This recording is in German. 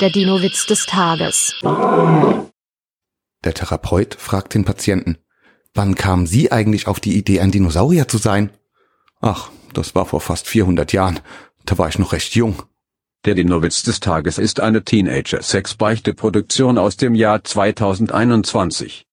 Der Dino-Witz des Tages. Der Therapeut fragt den Patienten, wann kamen Sie eigentlich auf die Idee, ein Dinosaurier zu sein? Ach, das war vor fast 400 Jahren. Da war ich noch recht jung. Der Dino-Witz des Tages ist eine Teenager-Sex-Beichte-Produktion aus dem Jahr 2021.